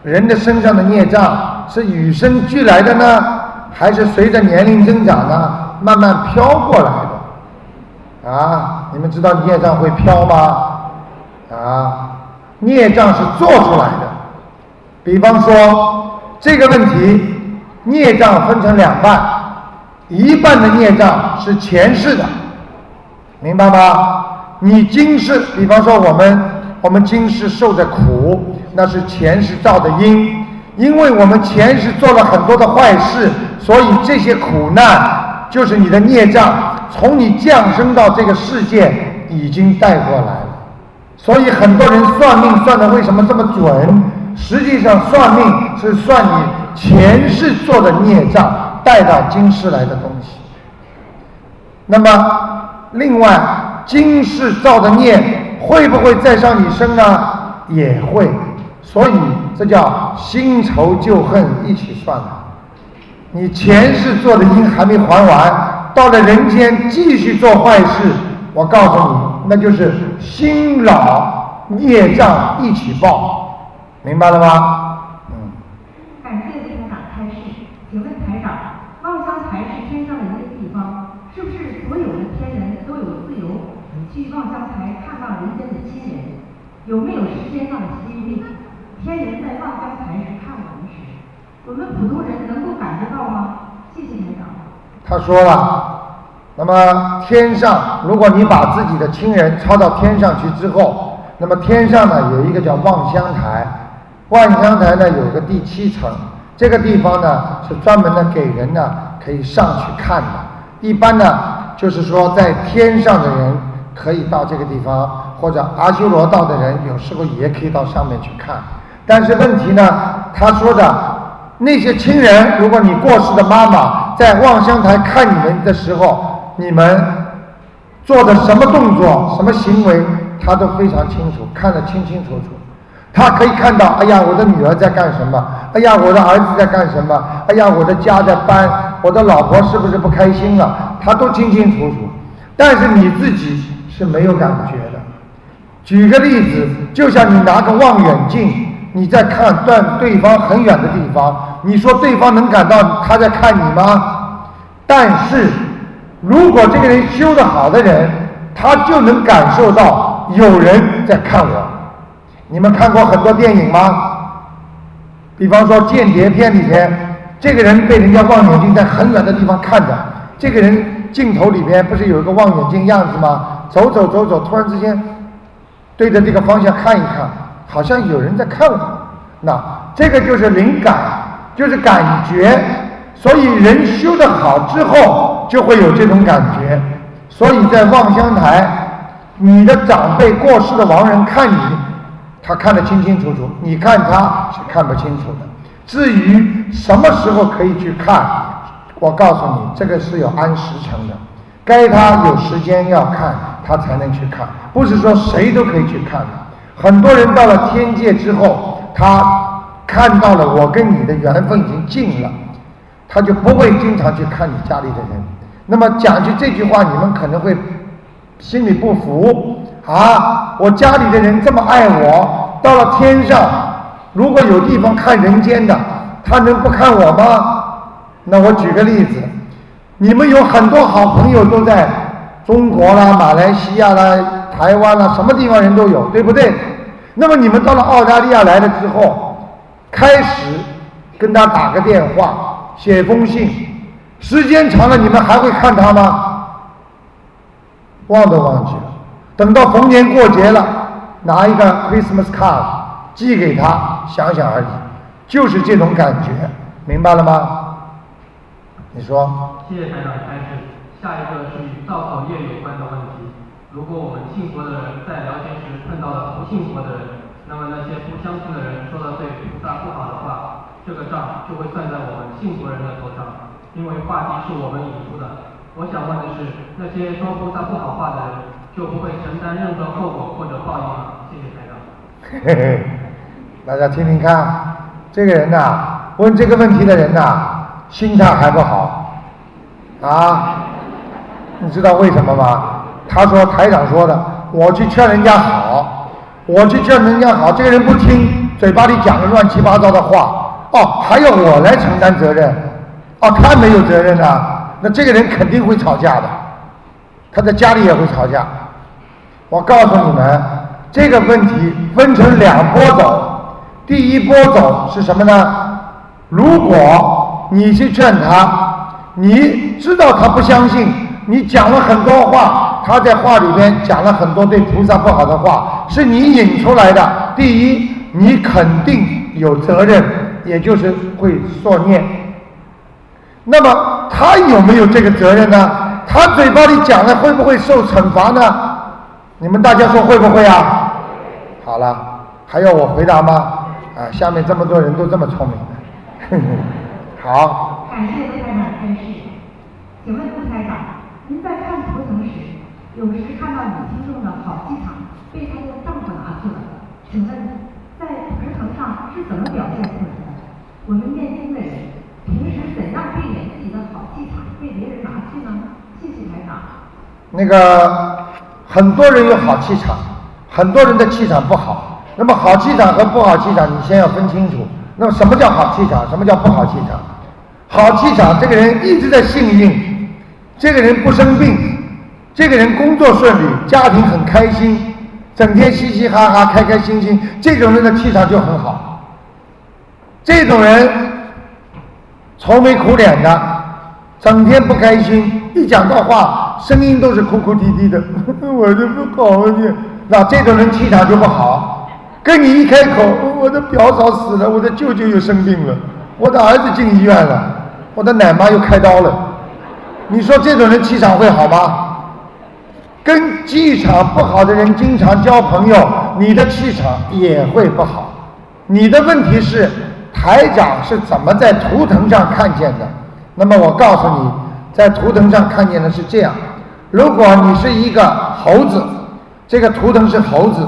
人的身上的孽障是与生俱来的呢，还是随着年龄增长呢，慢慢飘过来的？啊，你们知道孽障会飘吗？啊，孽障是做出来的。比方说这个问题，孽障分成两半，一半的孽障是前世的，明白吗？你今世，比方说我们。我们今世受的苦，那是前世造的因，因为我们前世做了很多的坏事，所以这些苦难就是你的孽障，从你降生到这个世界已经带过来了。所以很多人算命算的为什么这么准？实际上算命是算你前世做的孽障带到今世来的东西。那么另外，今世造的孽。会不会再上你身呢？也会，所以这叫新仇旧恨一起算了。你前世做的因还没还完，到了人间继续做坏事，我告诉你，那就是新老孽障一起报，明白了吗？嗯。感谢台长开示，请问台长，妄想财是天有没有时间上的吸引力？天人在望乡台时看我们时，我们普通人能够感觉到吗？谢谢台长。他说了，那么天上，如果你把自己的亲人抄到天上去之后，那么天上呢有一个叫望乡台，望乡台呢有个第七层，这个地方呢是专门的给人呢可以上去看的。一般呢就是说在天上的人可以到这个地方，或者阿修罗道的人有时候也可以到上面去看。但是问题呢，他说的那些亲人，如果你过世的妈妈在望乡台看你们的时候，你们做的什么动作、什么行为，他都非常清楚，看得清清楚楚。他可以看到，哎呀，我的女儿在干什么？哎呀，我的儿子在干什么？哎呀，我的家在搬，我的老婆是不是不开心了？他都清清楚楚。但是你自己是没有感觉的。举个例子，就像你拿个望远镜，你在看断对方很远的地方，你说对方能感到他在看你吗？但是，如果这个人修得好的人，他就能感受到有人在看我。你们看过很多电影吗？比方说间谍片里边，这个人被人家望远镜在很远的地方看着，这个人镜头里边不是有一个望远镜样子吗？走走走走，突然之间对着这个方向看一看，好像有人在看我。那这个就是灵感，就是感觉。所以人修得好之后，就会有这种感觉。所以在望乡台，你的长辈过世的亡人看你，他看得清清楚楚，你看他是看不清楚的。至于什么时候可以去看，我告诉你，这个是有按时辰的，该他有时间要看，他才能去看，不是说谁都可以去看的。很多人到了天界之后，他看到了我跟你的缘分已经尽了，他就不会经常去看你家里的人。那么讲句这句话，你们可能会心里不服啊！我家里的人这么爱我，到了天上，如果有地方看人间的，他能不看我吗？那我举个例子，你们有很多好朋友都在中国啦、马来西亚啦、台湾啦，什么地方人都有，对不对？那么你们到了澳大利亚来了之后，开始跟他打个电话，写封信，时间长了，你们还会看他吗？忘都忘记了。等到逢年过节了，拿一个 Christmas card 寄给他，想想而已，就是这种感觉，明白了吗？你说。谢谢台长开始。下一个是与造口业有关的问题。如果我们信佛的人在聊天时碰到了不信佛的人，那么那些不相信的人说了对菩萨不好的话，这个账就会算在我们信佛人的头上，因为话题是我们引出的。我想问的是，那些说菩萨不好话的人，就不会承担任何后果或者报应吗？谢谢台长。嘿嘿，大家听听看，这个人呐、问这个问题的人呐、心态还不好啊。你知道为什么吗？他说台长说的，我去劝人家好，我去劝人家好，这个人不听，嘴巴里讲个乱七八糟的话，哦，还要我来承担责任，哦，他没有责任啊，那这个人肯定会吵架的，他在家里也会吵架。我告诉你们，这个问题分成两波走。第一波走是什么呢？如果你去劝他，你知道他不相信，你讲了很多话，他在话里边讲了很多对菩萨不好的话，是你引出来的。第一，你肯定有责任，也就是会作孽。那么他有没有这个责任呢？他嘴巴里讲了，会不会受惩罚呢？你们大家说会不会啊？好了，还要我回答吗？啊，下面这么多人都这么聪明，好，感谢卢台长开示。请问卢台长，您在看图腾时，有时看到你听众的好气场被他的丈夫拿去了，请问在图腾上是怎么表现出来的？我们念经的人平时怎样避免自己的好气场被别人拿去呢？谢谢台长。那个很多人有好气场，很多人的气场不好。那么好气场和不好气场，你先要分清楚。那么什么叫好气场？什么叫不好气场？好气场，这个人一直在幸运，这个人不生病，这个人工作顺利，家庭很开心，整天嘻嘻哈哈、开开心心，这种人的气场就很好。这种人愁眉苦脸的，整天不开心，一讲到话声音都是哭哭啼啼的，我就不好你，那这种人气场就不好。跟你一开口，我的表嫂死了，我的舅舅又生病了，我的儿子进医院了，我的奶妈又开刀了。你说这种人气场会好吗？跟气场不好的人经常交朋友，你的气场也会不好。你的问题是台长是怎么在图腾上看见的？那么我告诉你，在图腾上看见的是这样：如果你是一个猴子，这个图腾是猴子。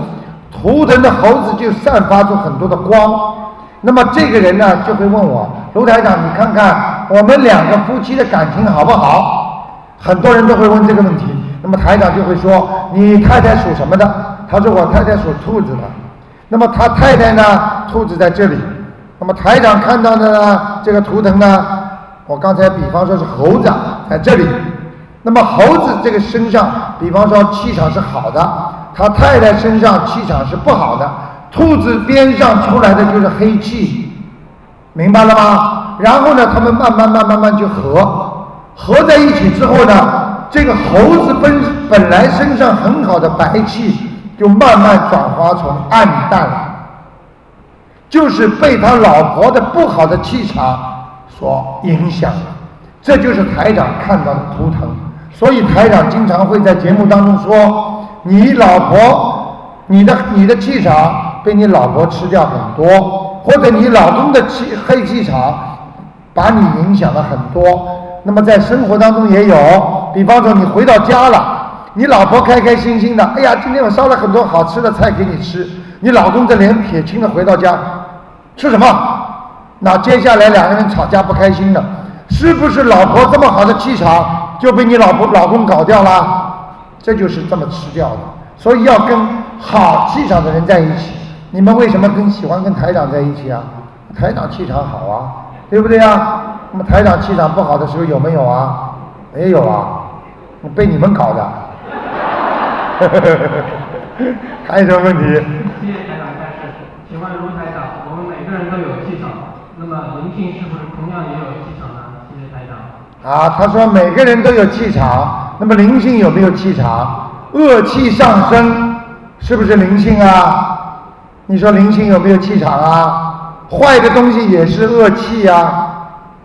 图腾的猴子就散发出很多的光，那么这个人呢就会问我，卢台长，你看看我们两个夫妻的感情好不好？很多人都会问这个问题，那么台长就会说，你太太属什么的？他说我太太属兔子的，那么他太太呢，兔子在这里，那么台长看到的呢，这个图腾呢，我刚才比方说是猴子在这里，那么猴子这个身上，比方说气场是好的。他太太身上气场是不好的，兔子边上出来的就是黑气，明白了吗？然后呢，他们慢慢慢慢慢就合，合在一起之后呢，这个猴子本本来身上很好的白气，就慢慢转化成暗淡了，就是被他老婆的不好的气场所影响了。这就是台长看到的图腾，所以台长经常会在节目当中说。你老婆，你的你的气场被你老婆吃掉很多，或者你老公的气黑气场把你影响了很多。那么在生活当中也有，比方说你回到家了，你老婆开开心心的，哎呀，今天我烧了很多好吃的菜给你吃，你老公这脸撇青的回到家，吃什么？那接下来两个人吵架不开心了，是不是老婆这么好的气场就被你老婆老公搞掉了？这就是这么吃掉的，所以要跟好气场的人在一起。你们为什么跟喜欢跟台长在一起啊？台长气场好啊，对不对啊？那么台长气场不好的时候有没有啊？没有啊，被你们搞的。还有什么问题？谢谢台长开始。请问卢台长，我们每个人都有气场，那么灵性是不是同样也有气场呢？谢谢台长。啊，他说每个人都有气场。那么灵性有没有气场？恶气上升，是不是灵性啊？你说灵性有没有气场啊？坏的东西也是恶气呀，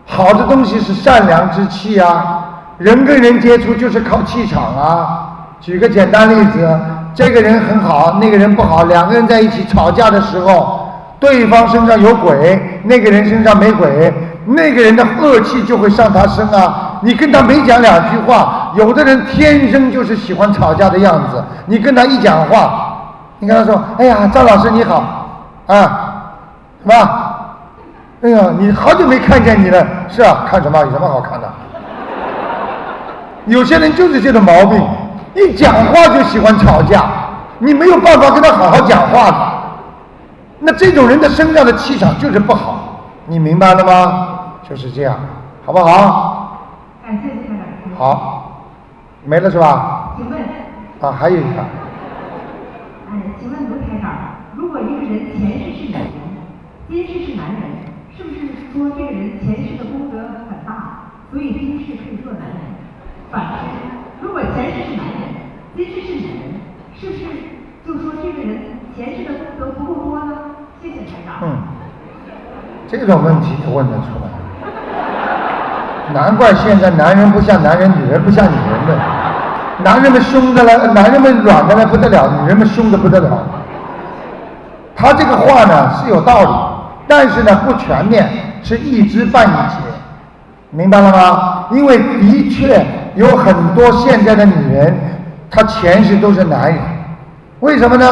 好的东西是善良之气呀。人跟人接触就是靠气场啊。举个简单例子，这个人很好，那个人不好，两个人在一起吵架的时候，对方身上有鬼，那个人身上没鬼，那个人的恶气就会上他身啊。你跟他没讲两句话，有的人天生就是喜欢吵架的样子。你跟他一讲话，你跟他说：“哎呀，张老师你好，啊，什么？哎呀，你好久没看见你了，是啊，看什么？有什么好看的？有些人就是这种毛病，一讲话就喜欢吵架，你没有办法跟他好好讲话的。那这种人的身上的气场就是不好，你明白了吗？就是这样，好不好？感谢。好，没了是吧？请问。啊，还有一个。哎，请问卢台长，如果一个人前世是女人，今世是男人，是不是说这个人前世的功德很大，所以今世可以做男人？反之，如果前世是男人，今世是女人，是不是就说这个人前世的功德不够多呢？谢谢台长。嗯，这种问题问得出来。难怪现在男人不像男人，女人不像女人的。男人们凶的了，男人们软的了不得了，女人们凶的不得了。他这个话呢是有道理，但是呢不全面，是一知半解，明白了吗？因为的确有很多现在的女人，她前世都是男人。为什么呢？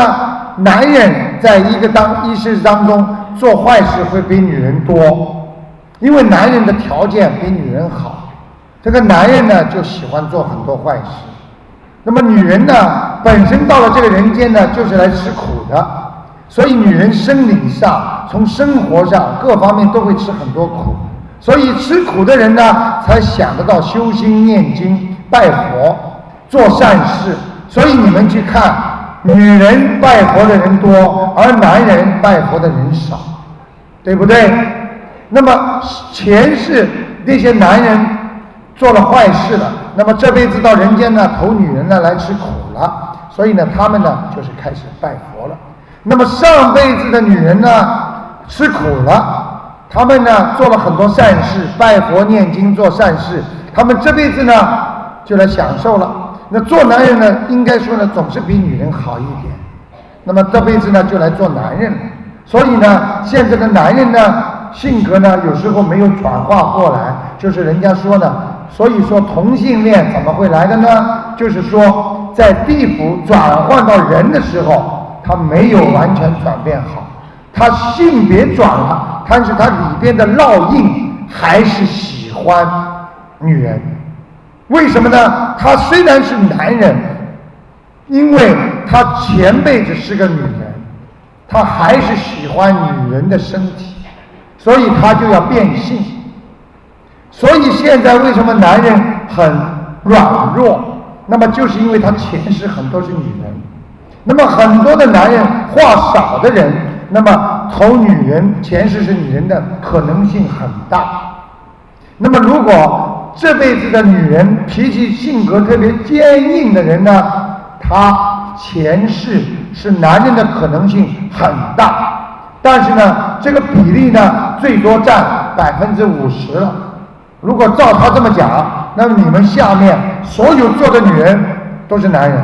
男人在一个当一世当中做坏事会比女人多。因为男人的条件比女人好，这个男人呢就喜欢做很多坏事。那么女人呢，本身到了这个人间呢，就是来吃苦的，所以女人生理上、从生活上各方面都会吃很多苦。所以吃苦的人呢，才想得到修心、念经、拜佛、做善事。所以你们去看女人拜佛的人多，而男人拜佛的人少，对不对？那么前世那些男人做了坏事了，那么这辈子到人间呢，投女人呢来吃苦了，所以呢，他们呢就是开始拜佛了。那么上辈子的女人呢，吃苦了，他们呢做了很多善事，拜佛念经做善事，他们这辈子呢就来享受了。那做男人呢，应该说呢，总是比女人好一点。那么这辈子呢，就来做男人。所以呢，现在的男人呢，性格呢，有时候没有转化过来，就是人家说呢，所以说同性恋怎么会来的呢？就是说在地府转换到人的时候，他没有完全转变好，他性别转了，但是他里边的烙印还是喜欢女人。为什么呢？他虽然是男人，因为他前辈子是个女人，他还是喜欢女人的身体，所以他就要变性。所以现在为什么男人很软弱？那么就是因为他前世很多是女人。那么很多的男人话少的人，那么投女人前世是女人的可能性很大。那么如果这辈子的女人脾气性格特别坚硬的人呢，她前世是男人的可能性很大，但是呢，这个比例呢，最多占百分之五十了。如果照他这么讲，那么你们下面所有做的女人都是男人，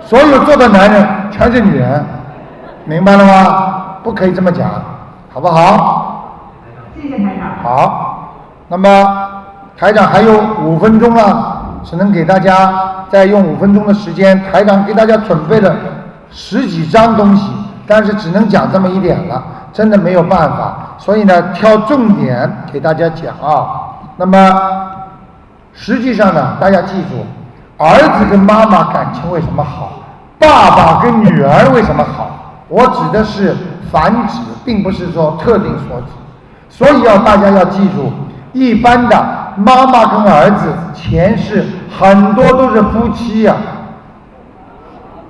所有做的男人全是女人，明白了吗？不可以这么讲，好不好？谢谢台长。好，那么。台长还有五分钟了，只能给大家再用五分钟的时间。台长给大家准备了十几张东西，但是只能讲这么一点了，真的没有办法。所以呢，挑重点给大家讲啊。那么实际上呢，大家记住，儿子跟妈妈感情为什么好？爸爸跟女儿为什么好？我指的是繁殖，并不是说特定所指。所以要大家要记住，一般的。妈妈跟儿子前世很多都是夫妻呀，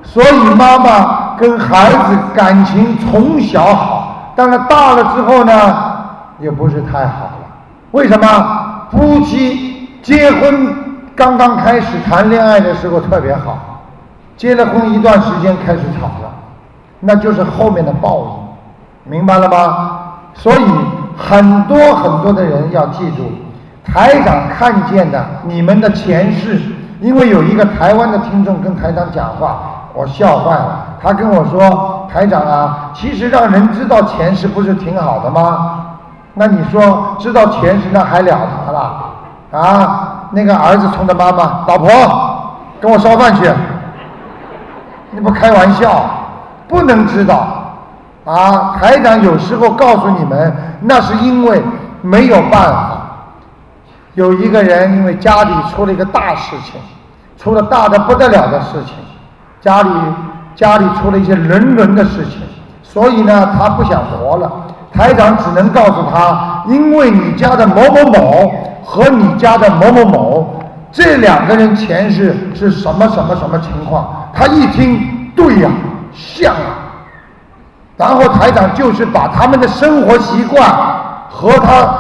所以妈妈跟孩子感情从小好，但是大了之后呢，也不是太好了。为什么？夫妻结婚刚刚开始谈恋爱的时候特别好，结了婚一段时间开始吵了，那就是后面的报应，明白了吗？所以很多很多的人要记住。台长看见的你们的前世，因为有一个台湾的听众跟台长讲话，我笑坏了。他跟我说：“台长啊，其实让人知道前世不是挺好的吗？那你说知道前世那还了得了？啊，那个儿子冲着妈妈，老婆，跟我烧饭去。你不开玩笑，不能知道。啊，台长有时候告诉你们，那是因为没有办法。”有一个人因为家里出了一个大事情，出了大的不得了的事情，家里家里出了一些人伦的事情，所以呢，他不想活了。台长只能告诉他，因为你家的某某某和你家的某某某这两个人前世是什么什么什么情况。他一听，对呀，像啊。然后台长就是把他们的生活习惯和他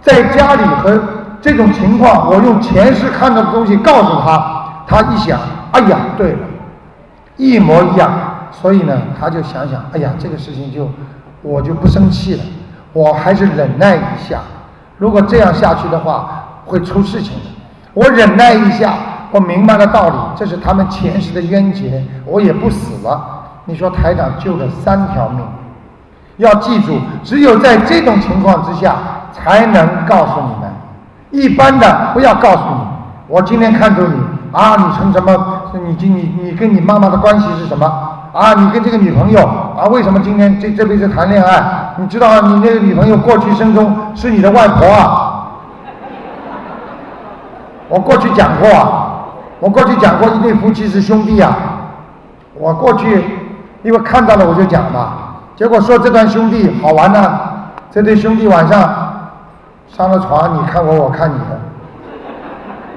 在家里和。这种情况，我用前世看到的东西告诉他，他一想，哎呀，对了，一模一样，所以呢，他就想想，哎呀，这个事情就我就不生气了，我还是忍耐一下。如果这样下去的话，会出事情的。我忍耐一下，我明白了道理，这是他们前世的冤结，我也不死了。你说台长救了三条命，要记住，只有在这种情况之下，才能告诉你们。一般的不要告诉你，我今天看中你啊，你成什么？你今你你跟你妈妈的关系是什么？啊，你跟这个女朋友啊，为什么今天这这辈子谈恋爱？你知道你那个女朋友过去生中是你的外婆啊？我过去讲过，啊，我过去讲过一对夫妻是兄弟啊。我过去因为看到了我就讲嘛，结果说这段兄弟好玩呢，这对兄弟晚上。上了床，你看我，我看你的。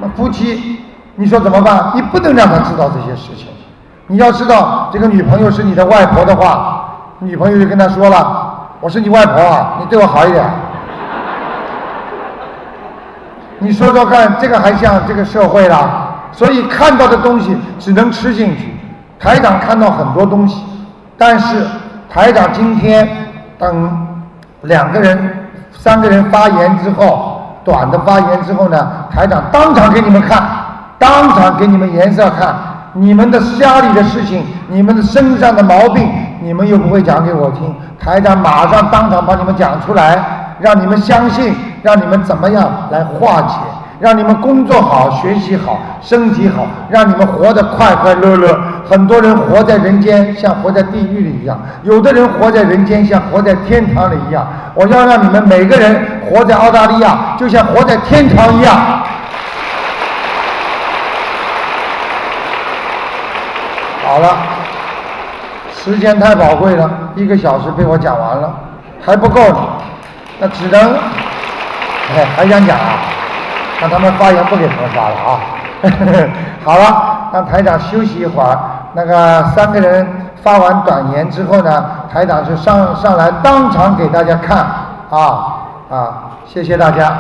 那夫妻，你说怎么办？你不能让他知道这些事情。你要知道，这个女朋友是你的外婆的话，女朋友就跟他说了：“我是你外婆啊，你对我好一点。”你说说看，这个还像这个社会了？所以看到的东西只能吃进去。台长看到很多东西，但是台长今天等两个人、三个人发言之后，短的发言之后呢，台长当场给你们看，当场给你们颜色看，你们的家里的事情，你们的身上的毛病，你们又不会讲给我听，台长马上当场把你们讲出来，让你们相信，让你们怎么样来化解。让你们工作好、学习好、身体好，让你们活得快快乐乐。很多人活在人间，像活在地狱里一样；有的人活在人间，像活在天堂里一样。我要让你们每个人活在澳大利亚，就像活在天堂一样。好了，时间太宝贵了，一个小时被我讲完了，还不够呢，那只能，哎，还想讲啊？让他们发言不给他们发了啊！好了，让台长休息一会儿。那个三个人发完短言之后呢，台长就上上来当场给大家看啊啊！谢谢大家。